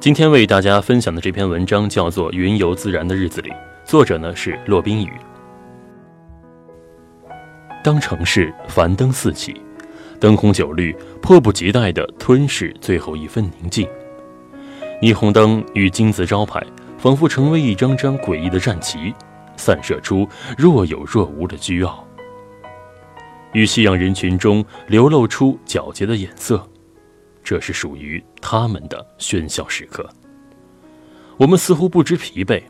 今天为大家分享的这篇文章叫做《云游自然的日子里》，作者呢是骆宾宇。当城市繁灯四起，灯红酒绿，迫不及待地吞噬最后一份宁静。霓虹灯与金字招牌仿佛成为一张张诡异的战旗，散射出若有若无的倨傲，与夕阳人群中流露出皎洁的眼色。这是属于他们的喧嚣时刻。我们似乎不知疲惫。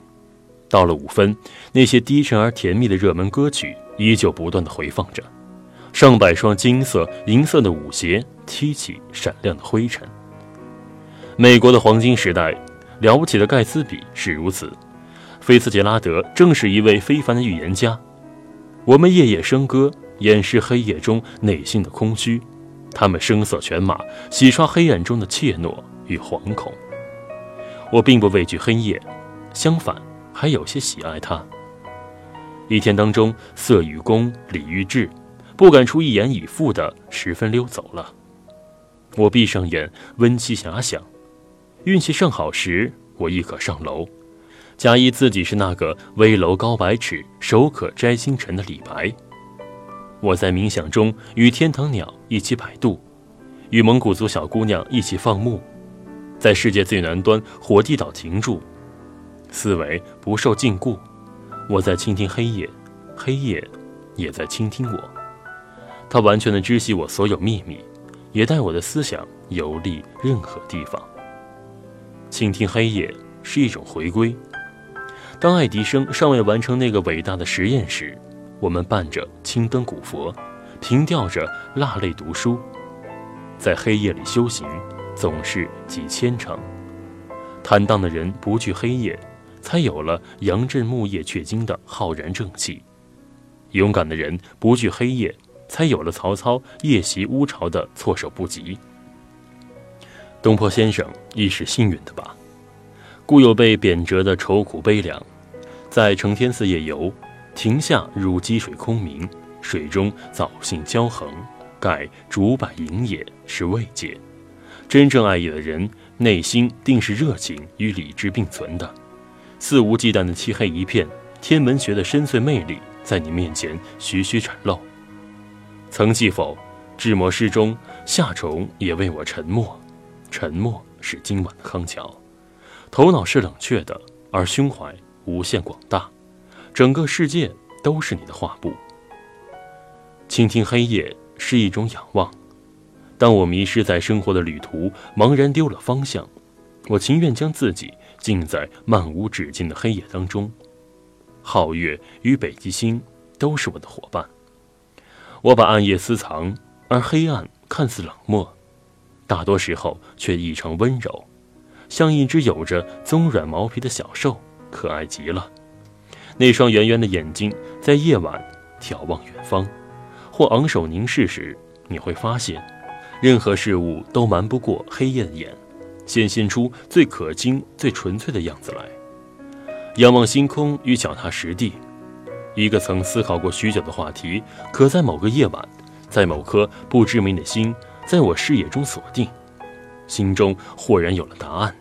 到了五分，那些低沉而甜蜜的热门歌曲依旧不断的回放着，上百双金色、银色的舞鞋踢起闪亮的灰尘。美国的黄金时代，了不起的盖茨比是如此，菲茨杰拉德正是一位非凡的预言家。我们夜夜笙歌，掩饰黑夜中内心的空虚。他们声色犬马，洗刷黑暗中的怯懦与惶恐。我并不畏惧黑夜，相反，还有些喜爱它。一天当中，色与公、礼与智，不敢出一言以赴的，十分溜走了。我闭上眼，温其遐想。运气尚好时，我亦可上楼，假意自己是那个危楼高百尺、手可摘星辰的李白。我在冥想中与天堂鸟一起摆渡，与蒙古族小姑娘一起放牧，在世界最南端火地岛停住，思维不受禁锢。我在倾听黑夜，黑夜也在倾听我。它完全的知悉我所有秘密，也带我的思想游历任何地方。倾听黑夜是一种回归。当爱迪生尚未完成那个伟大的实验时。我们伴着青灯古佛，凭吊着蜡泪读书，在黑夜里修行，总是几千程。坦荡的人不惧黑夜，才有了杨震木叶却金的浩然正气；勇敢的人不惧黑夜，才有了曹操夜袭乌巢的措手不及。东坡先生亦是幸运的吧？故有被贬谪的愁苦悲凉，在承天寺夜游。亭下如积水空明，水中藻荇交横，盖竹柏影也是慰藉。真正爱意的人，内心定是热情与理智并存的。肆无忌惮的漆黑一片，天文学的深邃魅力在你面前徐徐展露。曾记否？志摩诗中夏虫也为我沉默，沉默是今晚的康桥。头脑是冷却的，而胸怀无限广大。整个世界都是你的画布。倾听黑夜是一种仰望。当我迷失在生活的旅途，茫然丢了方向，我情愿将自己浸在漫无止境的黑夜当中。皓月与北极星都是我的伙伴。我把暗夜私藏，而黑暗看似冷漠，大多时候却异常温柔，像一只有着棕软毛皮的小兽，可爱极了。那双圆圆的眼睛在夜晚眺望远方，或昂首凝视时，你会发现，任何事物都瞒不过黑夜的眼，显现出最可亲、最纯粹的样子来。仰望星空与脚踏实地，一个曾思考过许久的话题，可在某个夜晚，在某颗不知名的心，在我视野中锁定，心中豁然有了答案。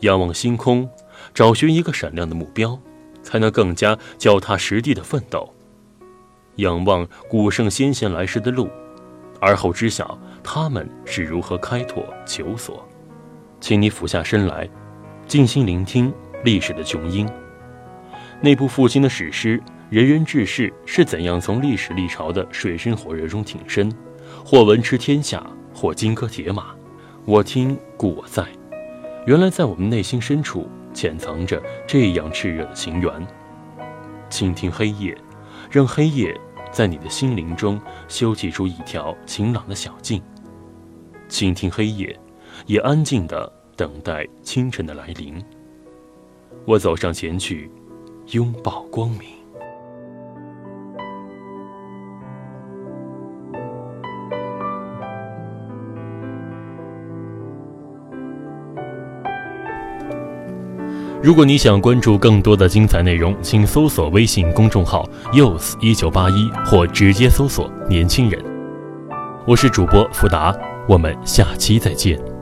仰望星空，找寻一个闪亮的目标。才能更加脚踏实地的奋斗，仰望古圣先贤来时的路，而后知晓他们是如何开拓求索。请你俯下身来，静心聆听历史的雄鹰。那部复兴的史诗，仁人志士是怎样从历史历朝的水深火热中挺身，或文驰天下，或金戈铁马。我听故我在，原来在我们内心深处。潜藏着这样炽热的情缘，倾听黑夜，让黑夜在你的心灵中修砌出一条晴朗的小径。倾听黑夜，也安静地等待清晨的来临。我走上前去，拥抱光明。如果你想关注更多的精彩内容，请搜索微信公众号 “youth 一九八一”或直接搜索“年轻人”。我是主播福达，我们下期再见。